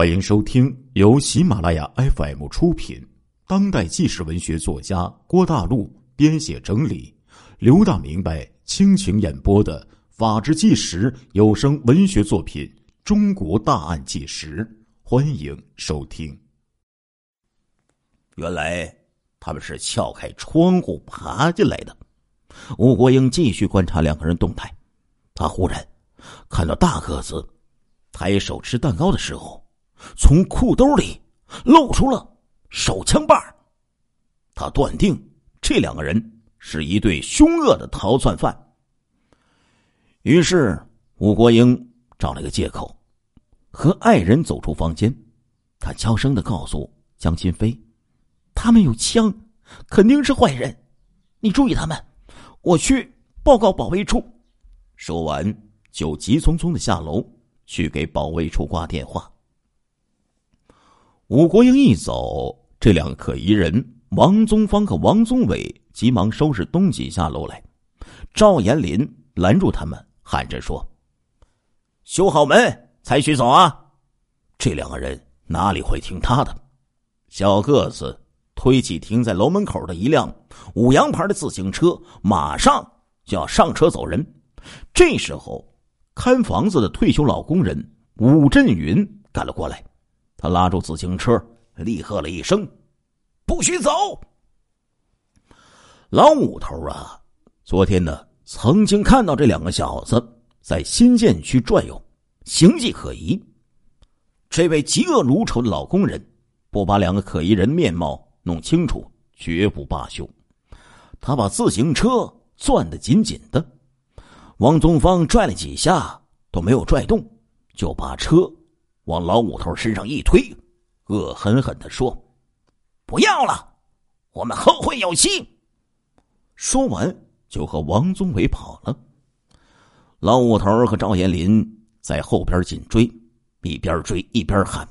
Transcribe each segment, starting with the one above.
欢迎收听由喜马拉雅 FM 出品、当代纪实文学作家郭大陆编写整理、刘大明白倾情演播的《法制纪实》有声文学作品《中国大案纪实》，欢迎收听。原来他们是撬开窗户爬进来的。吴国英继续观察两个人动态，他忽然看到大个子抬手吃蛋糕的时候。从裤兜里露出了手枪把他断定这两个人是一对凶恶的逃窜犯。于是吴国英找了个借口，和爱人走出房间。他悄声的告诉江心飞：“他们有枪，肯定是坏人，你注意他们，我去报告保卫处。”说完，就急匆匆的下楼去给保卫处挂电话。武国英一走，这两个可疑人王宗芳和王宗伟急忙收拾东西下楼来。赵延林拦住他们，喊着说：“修好门才许走啊！”这两个人哪里会听他的？小个子推起停在楼门口的一辆五羊牌的自行车，马上就要上车走人。这时候，看房子的退休老工人武振云赶了过来。他拉住自行车，厉喝了一声：“不许走！”老五头啊，昨天呢曾经看到这两个小子在新建区转悠，形迹可疑。这位嫉恶如仇的老工人不把两个可疑人面貌弄清楚，绝不罢休。他把自行车攥得紧紧的，王宗芳拽了几下都没有拽动，就把车。往老五头身上一推，恶狠狠的说：“不要了，我们后会有期。”说完就和王宗伟跑了。老五头和赵延林在后边紧追，一边追一边喊：“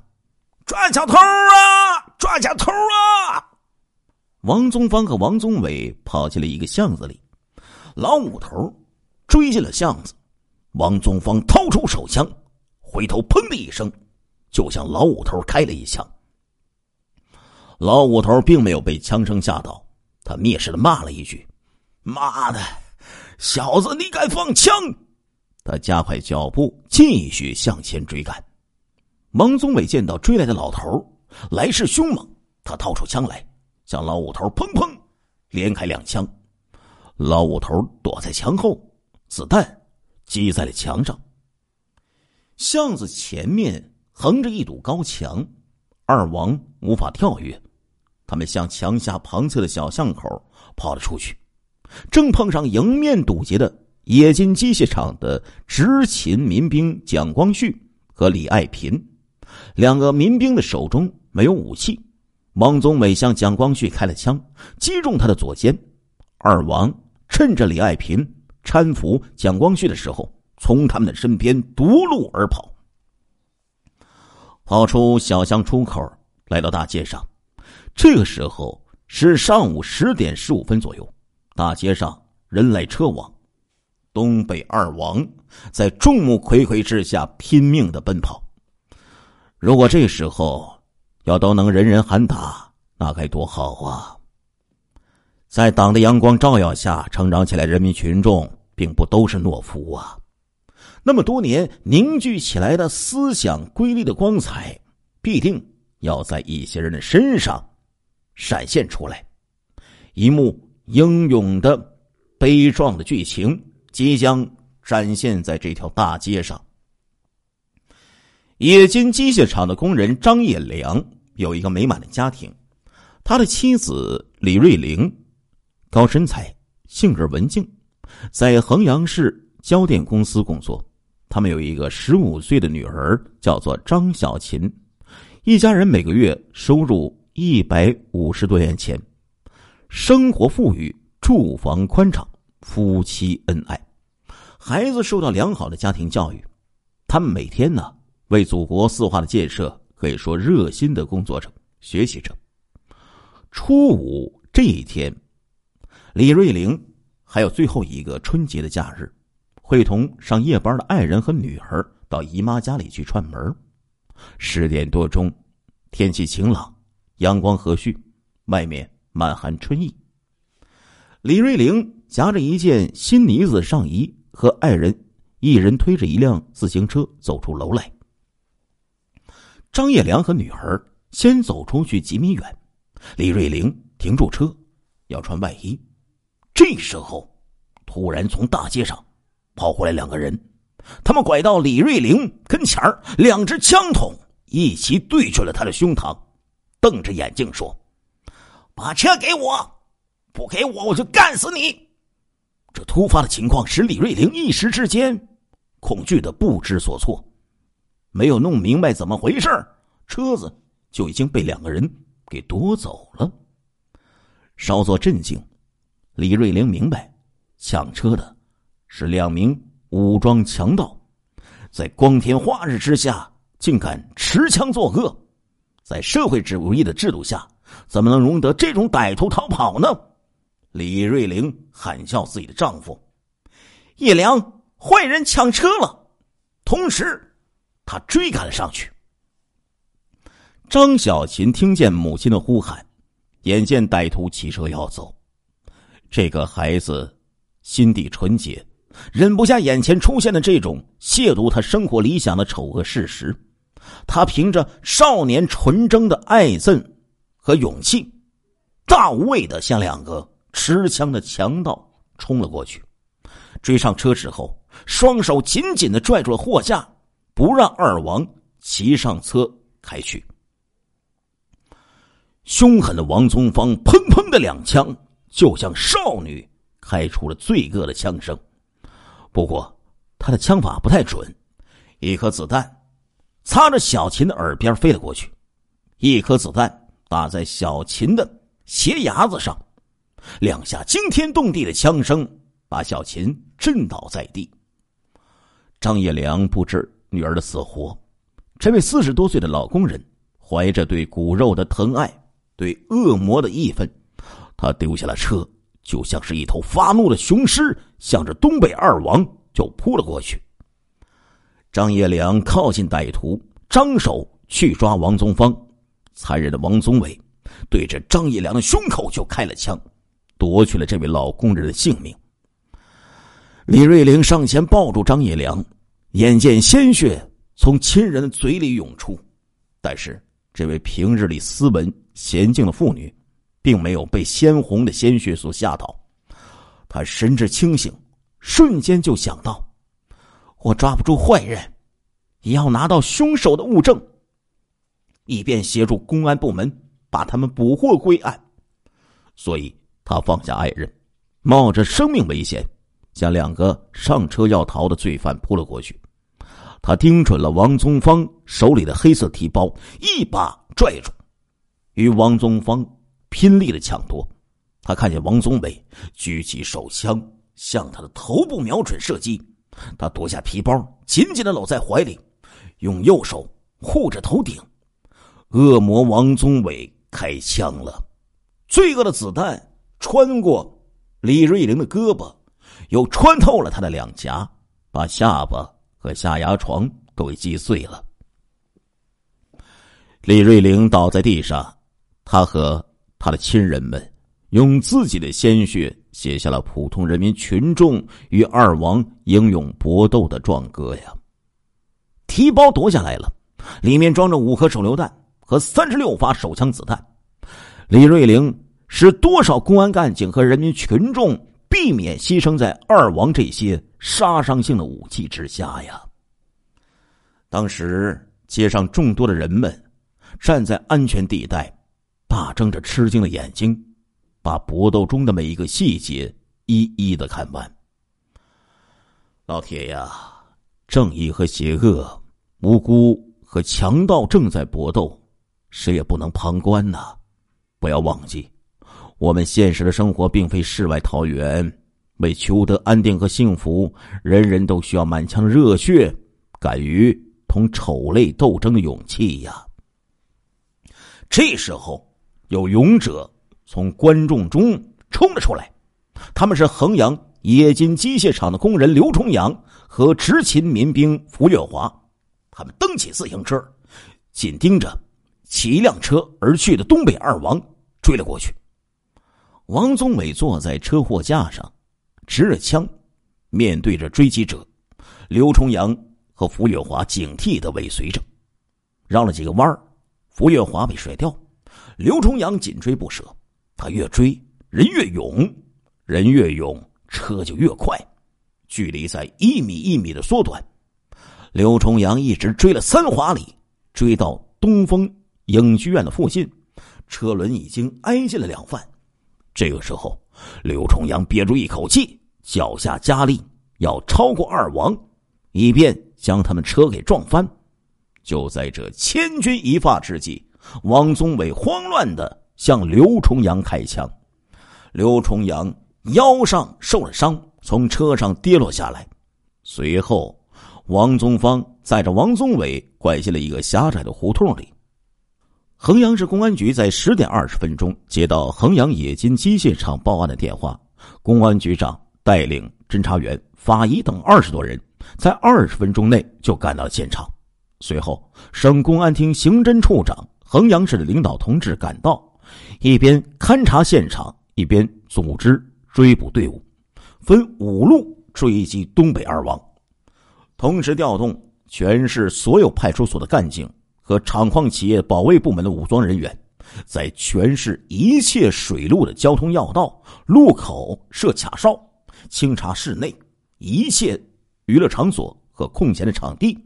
抓小偷啊！抓小偷啊！”王宗芳和王宗伟跑进了一个巷子里，老五头追进了巷子，王宗芳掏出手枪，回头砰的一声。就向老五头开了一枪。老五头并没有被枪声吓到，他蔑视的骂了一句：“妈的，小子，你敢放枪！”他加快脚步，继续向前追赶。王宗伟见到追来的老头来势凶猛，他掏出枪来，向老五头砰砰连开两枪。老五头躲在墙后，子弹击在了墙上。巷子前面。横着一堵高墙，二王无法跳跃，他们向墙下旁侧的小巷口跑了出去，正碰上迎面堵截的冶金机械厂的执勤民兵蒋光旭和李爱平，两个民兵的手中没有武器，王宗伟向蒋光旭开了枪，击中他的左肩，二王趁着李爱平搀扶蒋光旭的时候，从他们的身边夺路而跑。跑出小巷出口，来到大街上。这个时候是上午十点十五分左右，大街上人来车往，东北二王在众目睽睽之下拼命的奔跑。如果这时候要都能人人喊打，那该多好啊！在党的阳光照耀下成长起来，人民群众并不都是懦夫啊。那么多年凝聚起来的思想瑰丽的光彩，必定要在一些人的身上闪现出来。一幕英勇的、悲壮的剧情即将展现在这条大街上。冶金机械厂的工人张业良有一个美满的家庭，他的妻子李瑞玲高身材、性格文静，在衡阳市交电公司工作。他们有一个十五岁的女儿，叫做张小琴，一家人每个月收入一百五十多元钱，生活富裕，住房宽敞，夫妻恩爱，孩子受到良好的家庭教育。他们每天呢，为祖国四化的建设可以说热心的工作着，学习着。初五这一天，李瑞玲还有最后一个春节的假日。会同上夜班的爱人和女儿到姨妈家里去串门。十点多钟，天气晴朗，阳光和煦，外面满含春意。李瑞玲夹着一件新呢子上衣，和爱人一人推着一辆自行车走出楼来。张叶良和女儿先走出去几米远，李瑞玲停住车，要穿外衣。这时候，突然从大街上跑过来两个人，他们拐到李瑞玲跟前，两只枪筒一齐对准了他的胸膛，瞪着眼睛说：“把车给我，不给我我就干死你！”这突发的情况使李瑞玲一时之间恐惧的不知所措。没有弄明白怎么回事车子就已经被两个人给夺走了。稍作镇静，李瑞玲明白，抢车的是两名武装强盗，在光天化日之下竟敢持枪作恶，在社会主义的制度下，怎么能容得这种歹徒逃跑呢？李瑞玲喊叫自己的丈夫：“叶良，坏人抢车了！”同时。他追赶了上去。张小琴听见母亲的呼喊，眼见歹徒骑车要走，这个孩子心地纯洁，忍不下眼前出现的这种亵渎他生活理想的丑恶事实。他凭着少年纯真的爱憎和勇气，大无畏的向两个持枪的强盗冲了过去。追上车之后，双手紧紧的拽住了货架。不让二王骑上车开去。凶狠的王宗芳砰砰的两枪，就像少女开出了罪恶的枪声。不过他的枪法不太准，一颗子弹擦着小琴的耳边飞了过去，一颗子弹打在小琴的鞋牙子上，两下惊天动地的枪声把小琴震倒在地。张叶良不知。女儿的死活，这位四十多岁的老工人怀着对骨肉的疼爱，对恶魔的义愤，他丢下了车，就像是一头发怒的雄狮，向着东北二王就扑了过去。张业良靠近歹徒，张手去抓王宗芳，残忍的王宗伟对着张业良的胸口就开了枪，夺去了这位老工人的性命。李瑞玲上前抱住张业良。眼见鲜血从亲人的嘴里涌出，但是这位平日里斯文娴静的妇女，并没有被鲜红的鲜血所吓倒。他神志清醒，瞬间就想到：我抓不住坏人，也要拿到凶手的物证，以便协助公安部门把他们捕获归案。所以，他放下爱人，冒着生命危险。将两个上车要逃的罪犯扑了过去，他盯准了王宗芳手里的黑色提包，一把拽住，与王宗芳拼力的抢夺。他看见王宗伟举起手枪向他的头部瞄准射击，他夺下皮包，紧紧的搂在怀里，用右手护着头顶。恶魔王宗伟开枪了，罪恶的子弹穿过李瑞玲的胳膊。又穿透了他的两颊，把下巴和下牙床都给击碎了。李瑞玲倒在地上，他和他的亲人们用自己的鲜血写下了普通人民群众与二王英勇搏斗的壮歌呀。提包夺下来了，里面装着五颗手榴弹和三十六发手枪子弹。李瑞玲使多少公安干警和人民群众？避免牺牲在二王这些杀伤性的武器之下呀！当时街上众多的人们站在安全地带，大睁着吃惊的眼睛，把搏斗中的每一个细节一一的看完。老铁呀，正义和邪恶，无辜和强盗正在搏斗，谁也不能旁观呐！不要忘记。我们现实的生活并非世外桃源，为求得安定和幸福，人人都需要满腔热血，敢于同丑类斗争的勇气呀。这时候，有勇者从观众中冲了出来，他们是衡阳冶金机械厂的工人刘重阳和执勤民兵符月华，他们蹬起自行车，紧盯着骑一辆车而去的东北二王追了过去。王宗伟坐在车货架上，持着枪，面对着追击者。刘重阳和符月华警惕的尾随着，绕了几个弯儿，符月华被甩掉，刘重阳紧追不舍。他越追，人越勇，人越勇，车就越快，距离在一米一米的缩短。刘重阳一直追了三华里，追到东风影剧院的附近，车轮已经挨近了两范。这个时候，刘重阳憋住一口气，脚下加力，要超过二王。以便将他们车给撞翻。就在这千钧一发之际，王宗伟慌乱的向刘重阳开枪。刘重阳腰上受了伤，从车上跌落下来。随后，王宗芳载着王宗伟拐进了一个狭窄的胡同里。衡阳市公安局在十点二十分钟接到衡阳冶金机械厂报案的电话，公安局长带领侦查员、法医等二十多人。在二十分钟内就赶到了现场，随后省公安厅刑侦处长、衡阳市的领导同志赶到，一边勘察现场，一边组织追捕队伍，分五路追击东北二王，同时调动全市所有派出所的干警和厂矿企业保卫部门的武装人员，在全市一切水路的交通要道、路口设卡哨，清查市内一切。娱乐场所和空闲的场地，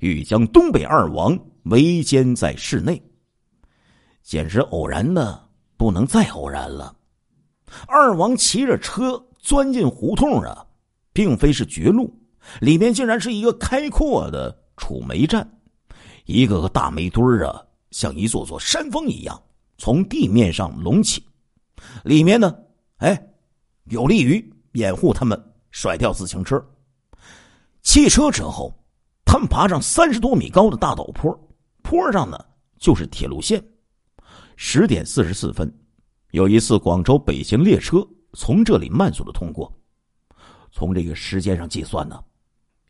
欲将东北二王围歼在室内。简直偶然的不能再偶然了。二王骑着车钻进胡同啊，并非是绝路，里面竟然是一个开阔的储煤站，一个个大煤堆儿啊，像一座座山峰一样从地面上隆起。里面呢，哎，有利于掩护他们甩掉自行车。汽车之后，他们爬上三十多米高的大陡坡，坡上呢就是铁路线。十点四十四分，有一次广州北行列车从这里慢速的通过。从这个时间上计算呢，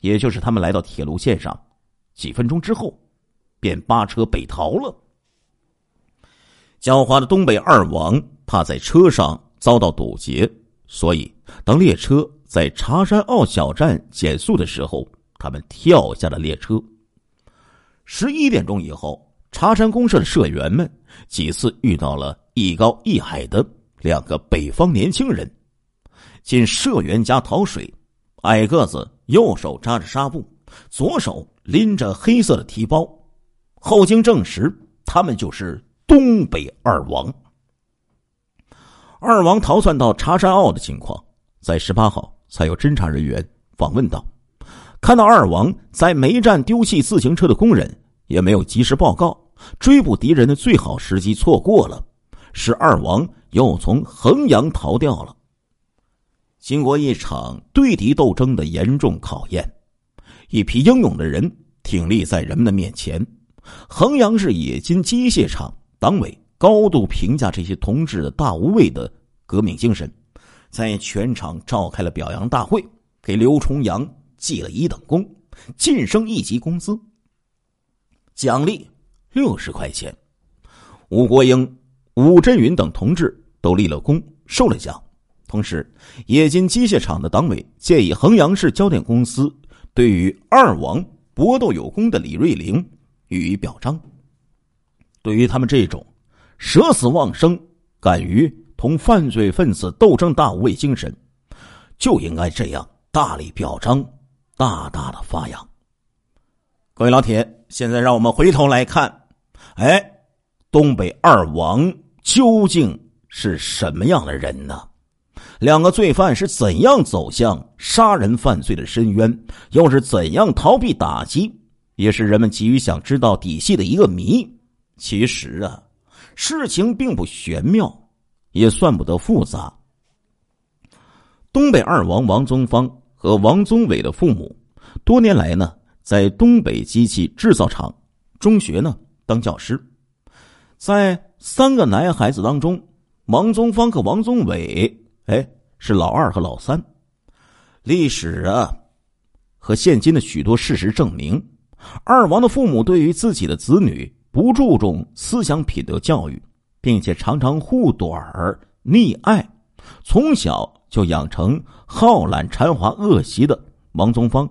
也就是他们来到铁路线上几分钟之后，便扒车北逃了。狡猾的东北二王怕在车上遭到堵截，所以当列车。在茶山坳小站减速的时候，他们跳下了列车。十一点钟以后，茶山公社的社员们几次遇到了艺高艺矮的两个北方年轻人，进社员家讨水。矮个子右手扎着纱布，左手拎着黑色的提包。后经证实，他们就是东北二王。二王逃窜到茶山坳的情况，在十八号。才有侦查人员访问到：“看到二王在煤站丢弃自行车的工人，也没有及时报告，追捕敌人的最好时机错过了，使二王又从衡阳逃掉了。经过一场对敌斗争的严重考验，一批英勇的人挺立在人们的面前。衡阳市冶金机械厂党委高度评价这些同志的大无畏的革命精神。”在全场召开了表扬大会，给刘重阳记了一等功，晋升一级工资，奖励六十块钱。吴国英、吴振云等同志都立了功，受了奖。同时，冶金机械厂的党委建议衡阳市交电公司对于二王搏斗有功的李瑞玲予以表彰。对于他们这种舍死忘生、敢于。同犯罪分子斗争大无畏精神，就应该这样大力表彰，大大的发扬。各位老铁，现在让我们回头来看，哎，东北二王究竟是什么样的人呢？两个罪犯是怎样走向杀人犯罪的深渊，又是怎样逃避打击，也是人们急于想知道底细的一个谜。其实啊，事情并不玄妙。也算不得复杂。东北二王王宗芳和王宗伟的父母，多年来呢，在东北机器制造厂中学呢当教师。在三个男孩子当中，王宗芳和王宗伟，哎，是老二和老三。历史啊，和现今的许多事实证明，二王的父母对于自己的子女不注重思想品德教育，并且常常护短儿溺爱，从小就养成好懒馋滑恶习的王宗芳，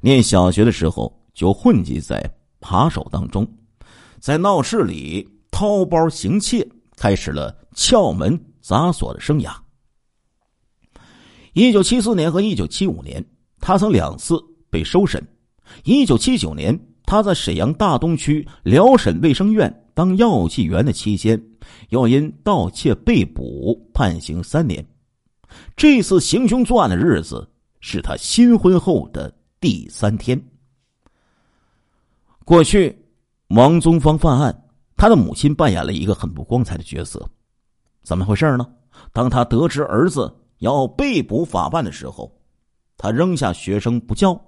念小学的时候就混迹在扒手当中，在闹市里掏包行窃，开始了撬门砸锁的生涯。一九七四年和一九七五年，他曾两次被收审。一九七九年，他在沈阳大东区辽沈卫生院当药剂员的期间，又因盗窃被捕，判刑三年。这次行凶作案的日子是他新婚后的第三天。过去，王宗芳犯案，他的母亲扮演了一个很不光彩的角色。怎么回事呢？当他得知儿子。要被捕法办的时候，他扔下学生不教，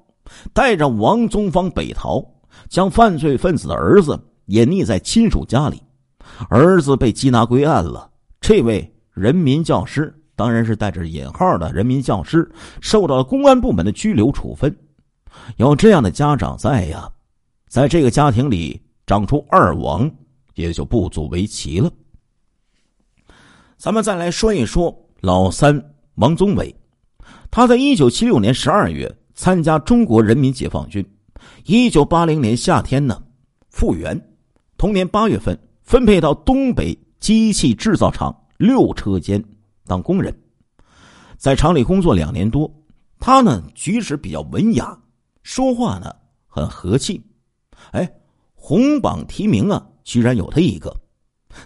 带着王宗芳北逃，将犯罪分子的儿子隐匿在亲属家里。儿子被缉拿归案了。这位人民教师，当然是带着引号的人民教师，受到了公安部门的拘留处分。有这样的家长在呀，在这个家庭里长出二王也就不足为奇了。咱们再来说一说老三。王宗伟，他在一九七六年十二月参加中国人民解放军，一九八零年夏天呢复员，同年八月份分配到东北机器制造厂六车间当工人，在厂里工作两年多，他呢举止比较文雅，说话呢很和气，哎，红榜提名啊居然有他一个，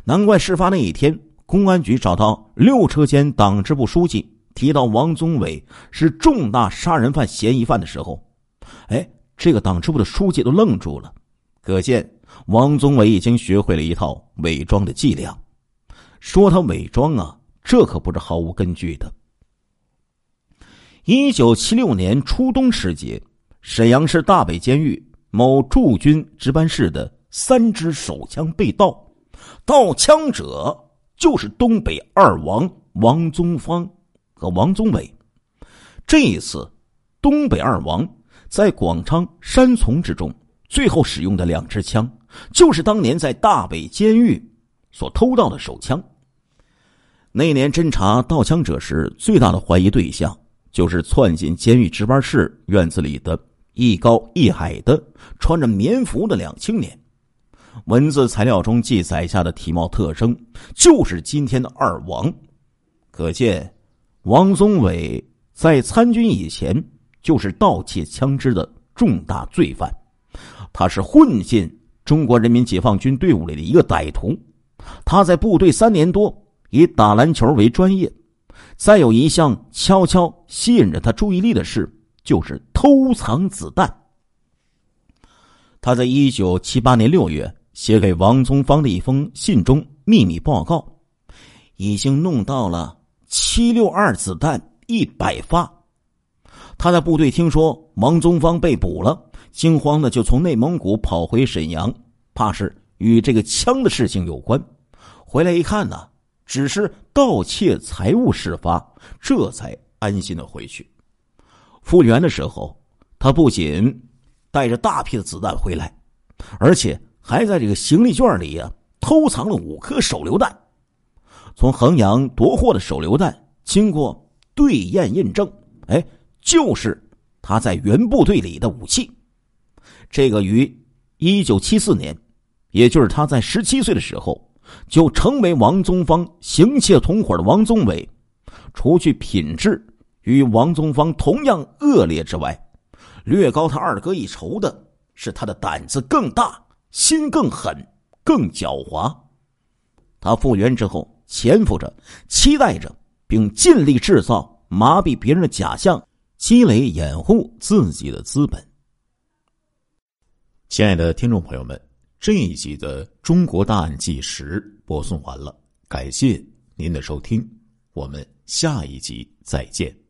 难怪事发那一天，公安局找到六车间党支部书记。提到王宗伟是重大杀人犯嫌疑犯的时候，哎，这个党支部的书记都愣住了。可见王宗伟已经学会了一套伪装的伎俩。说他伪装啊，这可不是毫无根据的。一九七六年初冬时节，沈阳市大北监狱某驻军值班室的三支手枪被盗，盗枪者就是东北二王王宗芳。和王宗伟，这一次，东北二王在广昌山丛之中，最后使用的两支枪，就是当年在大北监狱所偷盗的手枪。那年侦查盗枪者时，最大的怀疑对象就是窜进监狱值班室院子里的一高一矮的穿着棉服的两青年。文字材料中记载下的体貌特征，就是今天的二王，可见。王宗伟在参军以前就是盗窃枪支的重大罪犯，他是混进中国人民解放军队伍里的一个歹徒。他在部队三年多，以打篮球为专业。再有一项悄悄吸引着他注意力的事，就是偷藏子弹。他在一九七八年六月写给王宗芳的一封信中秘密报告，已经弄到了。七六二子弹一百发，他在部队听说王宗芳被捕了，惊慌的就从内蒙古跑回沈阳，怕是与这个枪的事情有关。回来一看呢，只是盗窃财物事发，这才安心的回去。复员的时候，他不仅带着大批的子弹回来，而且还在这个行李卷里呀偷藏了五颗手榴弹。从衡阳夺获的手榴弹，经过对验印证，哎，就是他在原部队里的武器。这个于一九七四年，也就是他在十七岁的时候，就成为王宗芳行窃同伙的王宗伟，除去品质与王宗芳同样恶劣之外，略高他二哥一筹的是他的胆子更大，心更狠，更狡猾。他复原之后。潜伏着，期待着，并尽力制造麻痹别人的假象，积累掩护自己的资本。亲爱的听众朋友们，这一集的《中国大案纪实》播送完了，感谢您的收听，我们下一集再见。